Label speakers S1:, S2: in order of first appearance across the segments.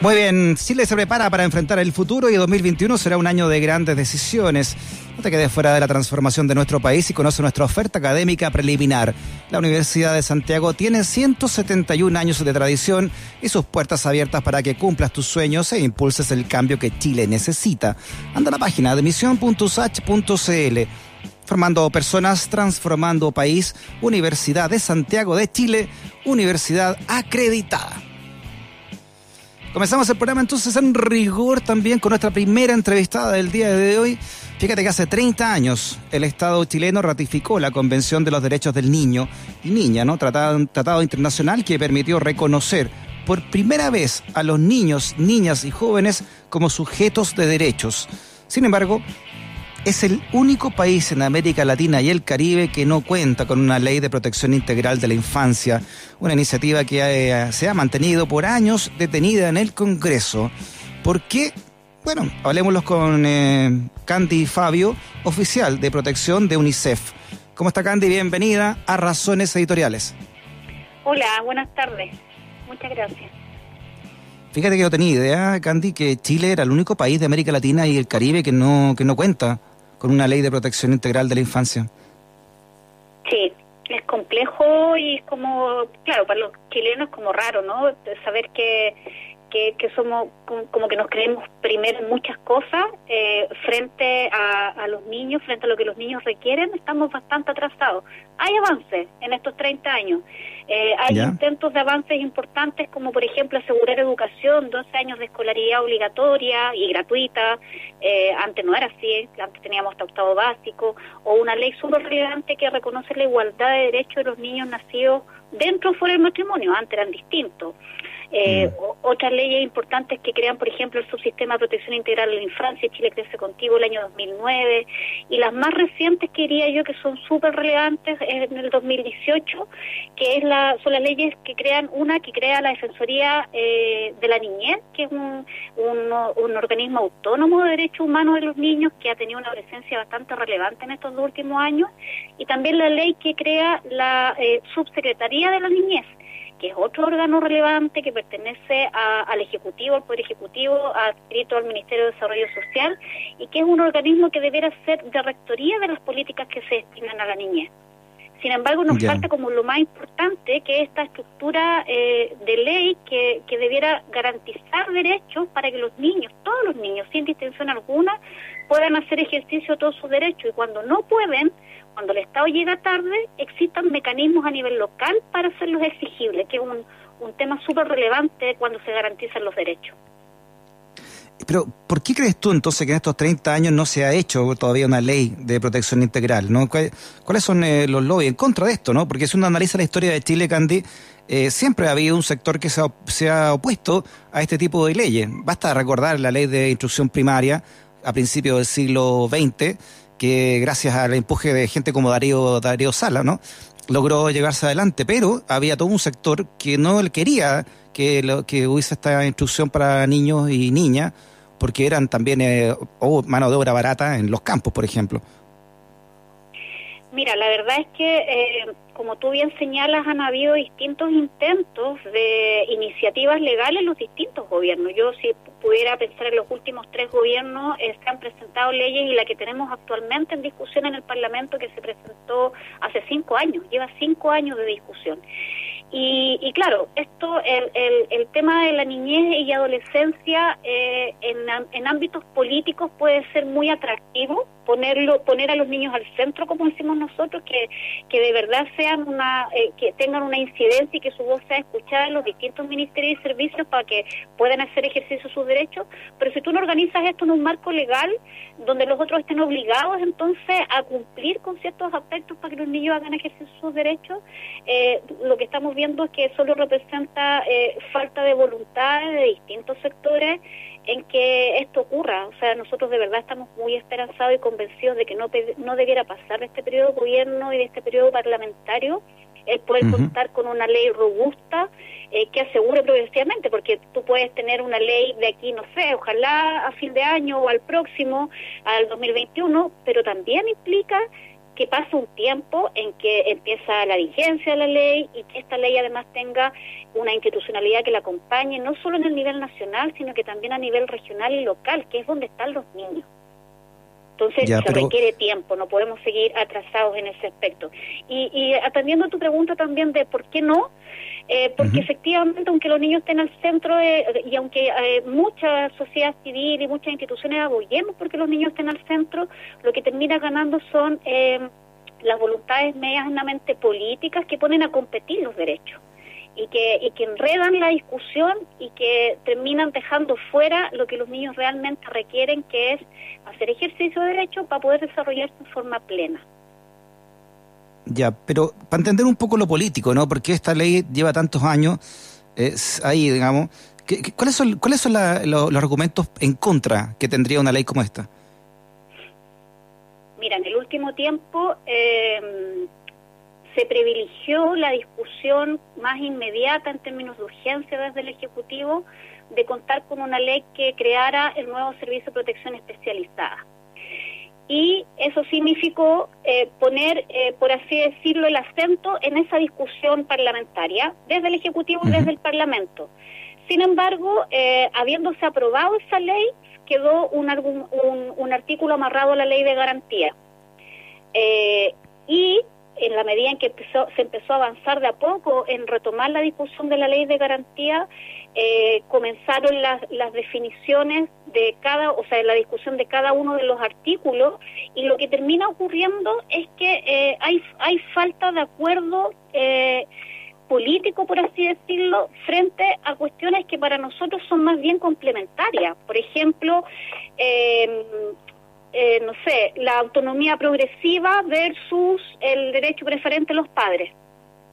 S1: Muy bien, Chile se prepara para enfrentar el futuro y 2021 será un año de grandes decisiones. No te quedes fuera de la transformación de nuestro país y conoce nuestra oferta académica preliminar. La Universidad de Santiago tiene 171 años de tradición y sus puertas abiertas para que cumplas tus sueños e impulses el cambio que Chile necesita. Anda a la página de misión.sach.cl. Formando personas, transformando país, Universidad de Santiago de Chile, universidad acreditada. Comenzamos el programa entonces en rigor también con nuestra primera entrevistada del día de hoy. Fíjate que hace 30 años el Estado chileno ratificó la Convención de los Derechos del Niño y Niña, ¿no? Tratado, tratado internacional que permitió reconocer por primera vez a los niños, niñas y jóvenes como sujetos de derechos. Sin embargo, es el único país en América Latina y el Caribe que no cuenta con una ley de protección integral de la infancia, una iniciativa que eh, se ha mantenido por años detenida en el Congreso. ¿Por qué? Bueno, hablemoslo con eh, Candy Fabio, oficial de protección de UNICEF. ¿Cómo está Candy? Bienvenida a Razones Editoriales.
S2: Hola, buenas tardes. Muchas gracias.
S1: Fíjate que no tenía idea, Candy, que Chile era el único país de América Latina y el Caribe que no, que no cuenta con una ley de protección integral de la infancia.
S2: Sí, es complejo y es como, claro, para los chilenos como raro, ¿no? Saber que, que, somos como que nos creemos primero en muchas cosas eh, frente a, a, los niños, frente a lo que los niños requieren, estamos bastante atrasados. Hay avances en estos 30 años. Eh, hay intentos de avances importantes como por ejemplo asegurar educación, 12 años de escolaridad obligatoria y gratuita, eh, antes no era así, antes teníamos hasta octavo básico, o una ley súper relevante que reconoce la igualdad de derechos de los niños nacidos dentro o fuera del matrimonio, antes eran distintos. Eh, mm. Otras leyes importantes que crean, por ejemplo, el subsistema de protección integral de la infancia, Chile Crece Contigo, el año 2009, y las más recientes que diría yo que son súper relevantes en el 2018, que es la, son las leyes que crean, una que crea la Defensoría eh, de la Niñez, que es un, un, organismo autónomo de derechos humanos de los niños que ha tenido una presencia bastante relevante en estos dos últimos años, y también la ley que crea la eh, Subsecretaría de la Niñez, que es otro órgano relevante que pertenece al Ejecutivo, al Poder Ejecutivo, adscrito al Ministerio de Desarrollo Social, y que es un organismo que debiera ser de rectoría de las políticas que se destinan a la niñez. Sin embargo, nos falta como lo más importante que esta estructura eh, de ley que, que debiera garantizar derechos para que los niños, todos los niños, sin distinción alguna, puedan hacer ejercicio de todos sus derechos. Y cuando no pueden, cuando el Estado llega tarde, existan mecanismos a nivel local para hacerlos exigibles, que es un, un tema súper relevante cuando se garantizan los derechos.
S1: Pero, ¿por qué crees tú entonces que en estos 30 años no se ha hecho todavía una ley de protección integral? ¿no? ¿Cuáles son eh, los lobbies en contra de esto? ¿no? Porque si uno analiza la historia de Chile, Candy, eh, siempre ha habido un sector que se ha, opuesto a este tipo de leyes. Basta recordar la ley de instrucción primaria a principios del siglo XX, que gracias al empuje de gente como Darío, Darío Sala, ¿no? logró llegarse adelante, pero había todo un sector que no quería que hubiese esta instrucción para niños y niñas, porque eran también eh, mano de obra barata en los campos, por ejemplo.
S2: Mira, la verdad es que, eh, como tú bien señalas, han habido distintos intentos de iniciativas legales en los distintos gobiernos. Yo, si pudiera pensar en los últimos tres gobiernos, eh, se han presentado leyes y la que tenemos actualmente en discusión en el Parlamento, que se presentó hace cinco años, lleva cinco años de discusión. Y, y claro, esto, el, el, el, tema de la niñez y adolescencia eh, en, en ámbitos políticos puede ser muy atractivo ponerlo poner a los niños al centro como decimos nosotros que, que de verdad sean una eh, que tengan una incidencia y que su voz sea escuchada en los distintos ministerios y servicios para que puedan hacer ejercicio de sus derechos. Pero si tú no organizas esto en un marco legal donde los otros estén obligados entonces a cumplir con ciertos aspectos para que los niños hagan ejercicio de sus derechos eh, lo que estamos viendo es que solo representa eh, falta de voluntad de distintos sectores en que esto ocurra. O sea, nosotros de verdad estamos muy esperanzados y convencidos de que no, no debiera pasar de este periodo de gobierno y de este periodo parlamentario el poder contar con una ley robusta eh, que asegure progresivamente, porque tú puedes tener una ley de aquí, no sé, ojalá a fin de año o al próximo, al 2021, pero también implica que pase un tiempo en que empieza la vigencia de la ley y que esta ley además tenga una institucionalidad que la acompañe, no solo en el nivel nacional, sino que también a nivel regional y local, que es donde están los niños. Entonces se requiere tiempo, no podemos seguir atrasados en ese aspecto. Y, y atendiendo a tu pregunta también de por qué no, eh, porque efectivamente, aunque los niños estén al centro y aunque eh, mucha sociedad civil y muchas instituciones aboguemos porque los niños estén al centro, lo que termina ganando son eh, las voluntades medianamente políticas que ponen a competir los derechos y que, y que enredan la discusión y que terminan dejando fuera lo que los niños realmente requieren, que es hacer ejercicio de derecho para poder desarrollarse en forma plena.
S1: Ya, pero para entender un poco lo político, ¿no? Porque esta ley lleva tantos años ahí, digamos. ¿Cuáles son, cuáles son los, argumentos en contra que tendría una ley como esta?
S2: Mira, en el último tiempo em, se privilegió la discusión más inmediata en términos de urgencia desde el Ejecutivo de contar con una ley que creara el nuevo Servicio de Protección Especializada y eso significó eh, poner, eh, por así decirlo, el acento en esa discusión parlamentaria, desde el Ejecutivo y desde el Parlamento. Sin embargo, eh, habiéndose aprobado esa ley, quedó un, un, un, artículo amarrado a la ley de garantía. y en la medida en que se empezó a avanzar de a poco en retomar la discusión de la ley de garantía, eh, comenzaron las, las definiciones de cada, o sea, la discusión de cada uno de los artículos y lo que termina ocurriendo es que eh, hay, hay falta de acuerdo eh, político, por así decirlo, frente a cuestiones que para nosotros son más bien complementarias. Por ejemplo, eh, no sé, la autonomía progresiva versus el derecho preferente de los padres.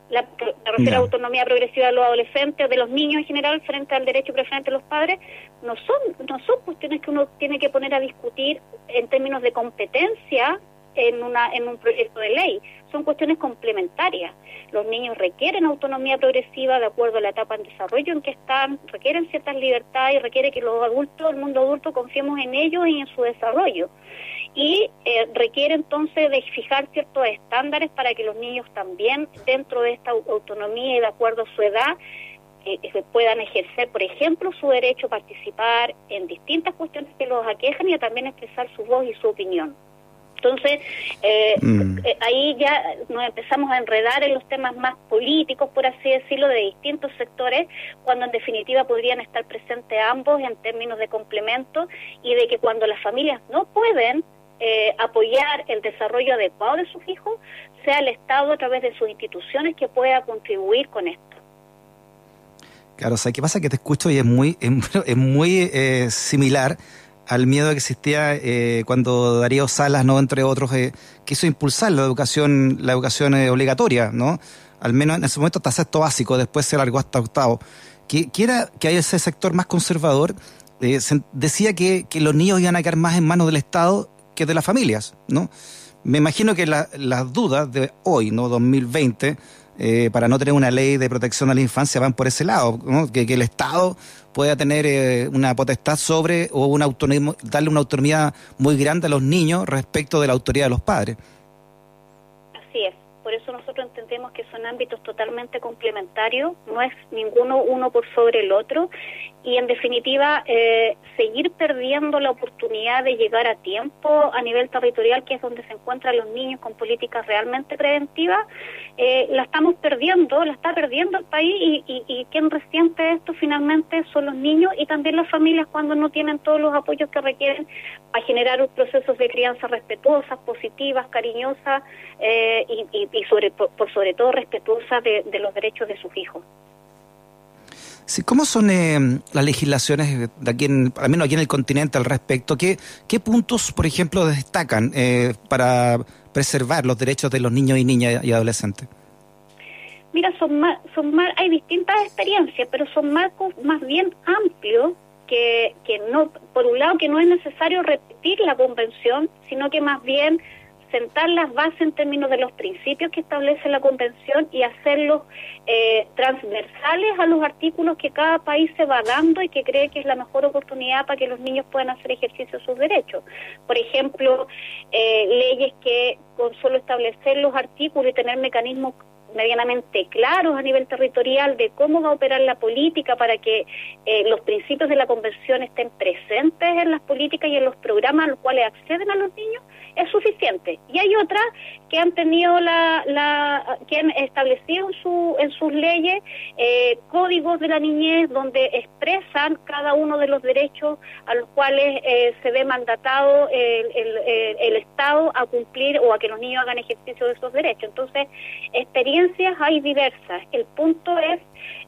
S2: La, me refiero a autonomía progresiva de los adolescentes de los niños en general frente al derecho preferente de los padres, no son, no son cuestiones que uno tiene que poner a discutir en términos de competencia en, una, en un proyecto de ley. Son cuestiones complementarias. Los niños requieren autonomía progresiva de acuerdo a la etapa en desarrollo en que están, requieren ciertas libertades y requiere que los adultos, el mundo adulto, confiemos en ellos y en su desarrollo. Y eh, requiere entonces de fijar ciertos estándares para que los niños también, dentro de esta autonomía y de acuerdo a su edad, eh, puedan ejercer, por ejemplo, su derecho a participar en distintas cuestiones que los aquejan y también expresar su voz y su opinión. Entonces, eh, mm. eh, ahí ya nos empezamos a enredar en los temas más políticos, por así decirlo, de distintos sectores, cuando en definitiva podrían estar presentes ambos en términos de complemento y de que cuando las familias no pueden eh, apoyar el desarrollo adecuado de sus hijos, sea el Estado a través de sus instituciones que pueda contribuir con esto.
S1: Claro, o sea, ¿qué pasa? Que te escucho y es muy, es muy similar al miedo que existía eh, cuando Darío Salas, no entre otros, eh, quiso impulsar la educación, la educación eh, obligatoria, ¿no? Al menos en ese momento hasta sexto básico, después se largó hasta octavo. Que, quiera que haya ese sector más conservador, decía que, que, los niños iban a quedar más en manos del Estado que de las familias, ¿no? Me imagino que las dudas de hoy, ¿no? 2020, eh, para no tener una ley de protección a la infancia van por ese lado, que, el Estado pueda tener eh, una potestad sobre o una autonomía, darle una autonomía muy grande a los niños respecto de la autoridad de los padres.
S2: Así es, eso nosotros entendemos que son ámbitos totalmente complementarios, no es ninguno uno por sobre el otro y en definitiva eh, seguir perdiendo la oportunidad de llegar a tiempo a nivel territorial, que es donde se encuentran los niños con políticas realmente preventivas, eh, la estamos perdiendo, la está perdiendo el país y, y, y quien resiente esto finalmente son los niños y también las familias cuando no tienen todos los apoyos que requieren para generar procesos de crianza respetuosas, positivas, cariñosas eh, y, y, sobre, por, sobre todo respetuosas de los derechos de sus hijos.
S1: Sí, ¿Cómo son eh, las legislaciones de aquí, en, al menos aquí en el continente, al respecto? ¿Qué, qué puntos, por ejemplo, destacan eh, para preservar los derechos de los niños y niñas y adolescentes?
S2: Mira, son más, son hay distintas experiencias, pero son marcos más bien amplios que, que no, por un lado, que no es necesario repetir la convención, sino que más bien sentar las bases en términos de los principios que establece la Convención y hacerlos eh, transversales a los artículos que cada país se va dando y que cree que es la mejor oportunidad para que los niños puedan hacer ejercicio de sus derechos. Por ejemplo, eh, leyes que con solo establecer los artículos y tener mecanismos medianamente claros a nivel territorial de cómo va a operar la política para que eh, los principios de la convención estén presentes en las políticas y en los programas a los cuales acceden a los niños, es suficiente. Y hay otras que han tenido la, la que han establecido en, su, en sus leyes eh, códigos de la niñez donde expresan cada uno de los derechos a los cuales eh, se ve mandatado el, el, el, Estado a cumplir o a que los niños hagan ejercicio de esos derechos. Entonces, hay diversas. El punto es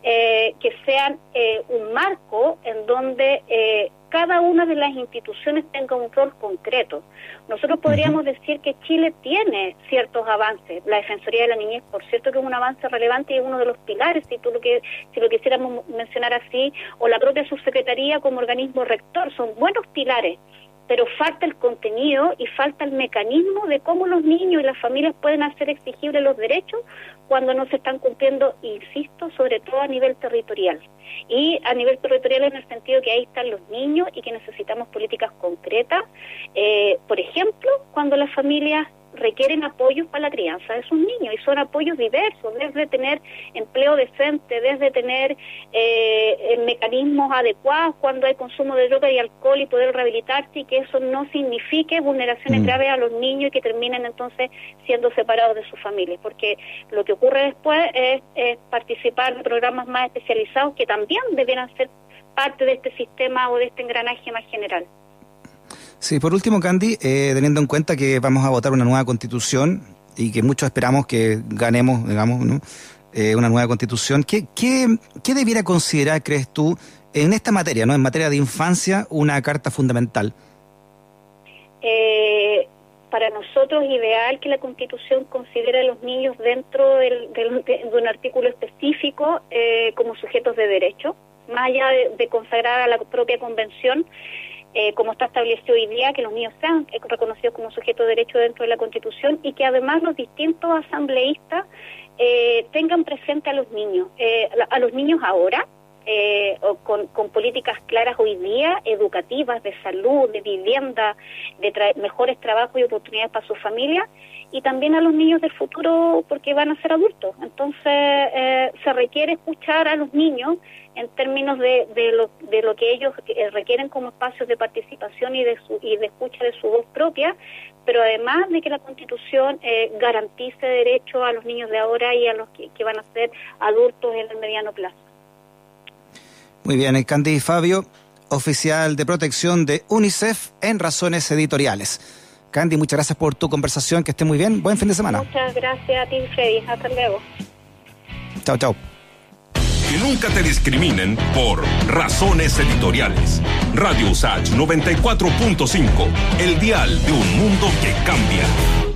S2: eh, que sean eh, un marco en donde eh, cada una de las instituciones tenga un rol concreto. Nosotros podríamos decir que Chile tiene ciertos avances. La Defensoría de la Niñez, por cierto, que es un avance relevante y es uno de los pilares, si, tú lo que, si lo quisiéramos mencionar así, o la propia subsecretaría como organismo rector, son buenos pilares pero falta el contenido y falta el mecanismo de cómo los niños y las familias pueden hacer exigibles los derechos cuando no se están cumpliendo, insisto, sobre todo a nivel territorial. Y a nivel territorial en el sentido que ahí están los niños y que necesitamos políticas concretas. Eh, por ejemplo, cuando las familias requieren apoyos para la crianza de sus niños y son apoyos diversos, desde tener empleo decente, desde tener eh, mecanismos adecuados cuando hay consumo de droga y alcohol y poder rehabilitarse y que eso no signifique vulneraciones mm. graves a los niños y que terminen entonces siendo separados de sus familias, porque lo que ocurre después es, participar en programas más especializados que también debieran ser parte de este sistema o de este engranaje más general.
S1: Sí, por último, Candy, eh, teniendo en cuenta que vamos a votar una nueva constitución y que muchos esperamos que ganemos, digamos, ¿no? Eh, una nueva constitución, ¿qué, qué, debiera considerar, crees tú, en esta materia, ¿no? en materia de infancia, una carta fundamental?
S2: Eh, para nosotros es ideal que la Constitución considere a los niños dentro del, de, un artículo específico como sujetos de derecho, más allá de, de, consagrar a la propia Convención, eh, como está establecido hoy día, que los niños sean eh, reconocidos como sujetos de derecho dentro de la Constitución y que además los distintos asambleístas eh, tengan presente a los niños, a los niños ahora, con, con, políticas claras hoy día, educativas, de salud, de vivienda, de mejores trabajos y oportunidades para sus familias, y también a los niños del futuro porque van a ser adultos. Entonces, se requiere escuchar a los niños en términos de, de, lo, de lo que ellos eh, requieren como espacios de participación y de, su, y de escucha de su voz propia, pero además de que la Constitución eh, garantice derechos a los niños de ahora y a los que, van a ser adultos en el mediano plazo.
S1: Muy bien, Candy Fabio, oficial de protección de UNICEF en Razones Editoriales. Candy, muchas gracias por tu conversación, que esté muy bien. Buen fin de semana.
S2: Muchas gracias a ti, Freddy. Hasta luego.
S1: Chao, chao
S3: que nunca te discriminen por razones editoriales. Radio USACH 94.5, el dial de un mundo que cambia.